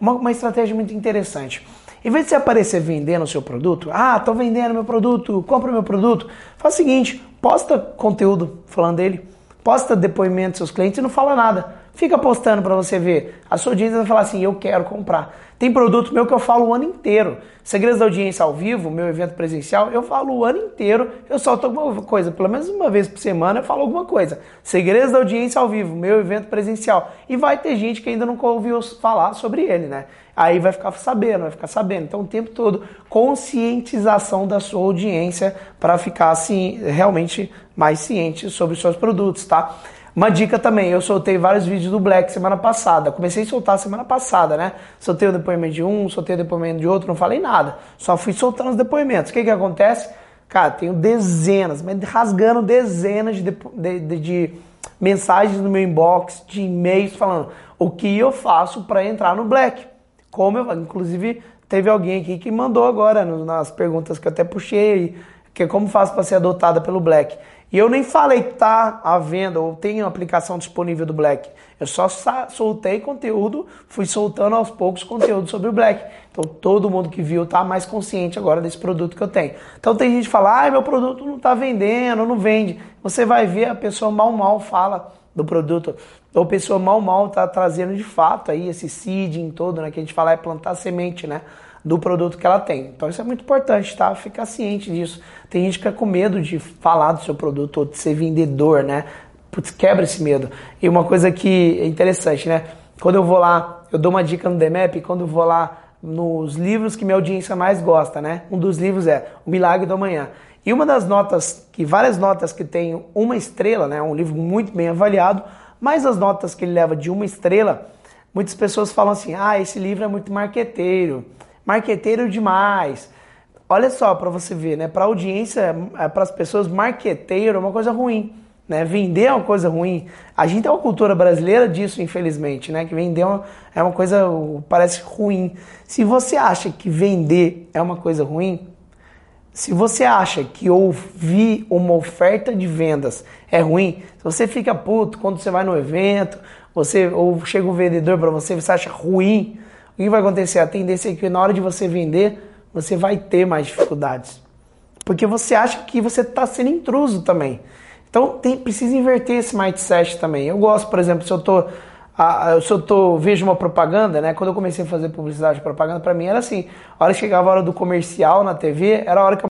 uma, uma estratégia muito interessante. Em vez de você aparecer vendendo o seu produto, ah, tô vendendo meu produto, compra meu produto, faz o seguinte, posta conteúdo falando dele, posta depoimento dos seus clientes e não fala nada. Fica postando para você ver. A sua audiência vai falar assim: eu quero comprar. Tem produto meu que eu falo o ano inteiro. Segredos da audiência ao vivo, meu evento presencial, eu falo o ano inteiro. Eu solto alguma coisa, pelo menos uma vez por semana eu falo alguma coisa. Segredos da audiência ao vivo, meu evento presencial. E vai ter gente que ainda nunca ouviu falar sobre ele, né? Aí vai ficar sabendo, vai ficar sabendo. Então o tempo todo conscientização da sua audiência para ficar assim realmente mais ciente sobre os seus produtos, tá? Uma dica também, eu soltei vários vídeos do Black semana passada. Comecei a soltar semana passada, né? Soltei o depoimento de um, soltei o depoimento de outro, não falei nada. Só fui soltando os depoimentos. O que que acontece? Cara, tenho dezenas, mas rasgando dezenas de, de, de, de mensagens no meu inbox, de e-mails falando o que eu faço para entrar no Black. Como eu, inclusive, teve alguém aqui que mandou agora nas perguntas que eu até puxei, que como faço para ser adotada pelo Black. E eu nem falei que tá à venda ou tem aplicação disponível do Black. Eu só soltei conteúdo, fui soltando aos poucos conteúdo sobre o Black. Então todo mundo que viu tá mais consciente agora desse produto que eu tenho. Então tem gente que fala, ah, meu produto não tá vendendo, não vende. Você vai ver a pessoa mal mal fala do produto. Ou a pessoa mal mal tá trazendo de fato aí esse seeding todo, né? Que a gente fala é plantar semente, né? Do produto que ela tem. Então isso é muito importante, tá? Ficar ciente disso. Tem gente que fica com medo de falar do seu produto ou de ser vendedor, né? Putz, quebra esse medo. E uma coisa que é interessante, né? Quando eu vou lá, eu dou uma dica no DMAP, quando eu vou lá nos livros que minha audiência mais gosta, né? Um dos livros é O Milagre do Amanhã. E uma das notas, que várias notas que tem uma estrela, né? Um livro muito bem avaliado, mas as notas que ele leva de uma estrela, muitas pessoas falam assim: ah, esse livro é muito marqueteiro marqueteiro demais. Olha só para você ver, né? Para audiência, é, para as pessoas, marqueteiro é uma coisa ruim. Né? Vender é uma coisa ruim. A gente tem uma cultura brasileira disso, infelizmente, né? Que vender é uma coisa, parece ruim. Se você acha que vender é uma coisa ruim, se você acha que ouvir uma oferta de vendas é ruim, se você fica puto quando você vai no evento, você ou chega um vendedor para você, você acha ruim, o que vai acontecer? A tendência é que na hora de você vender, você vai ter mais dificuldades. Porque você acha que você está sendo intruso também. Então tem, precisa inverter esse mindset também. Eu gosto, por exemplo, se eu tô, se eu tô, vejo uma propaganda, né? Quando eu comecei a fazer publicidade e propaganda, para mim era assim: a hora que chegava a hora do comercial na TV, era a hora que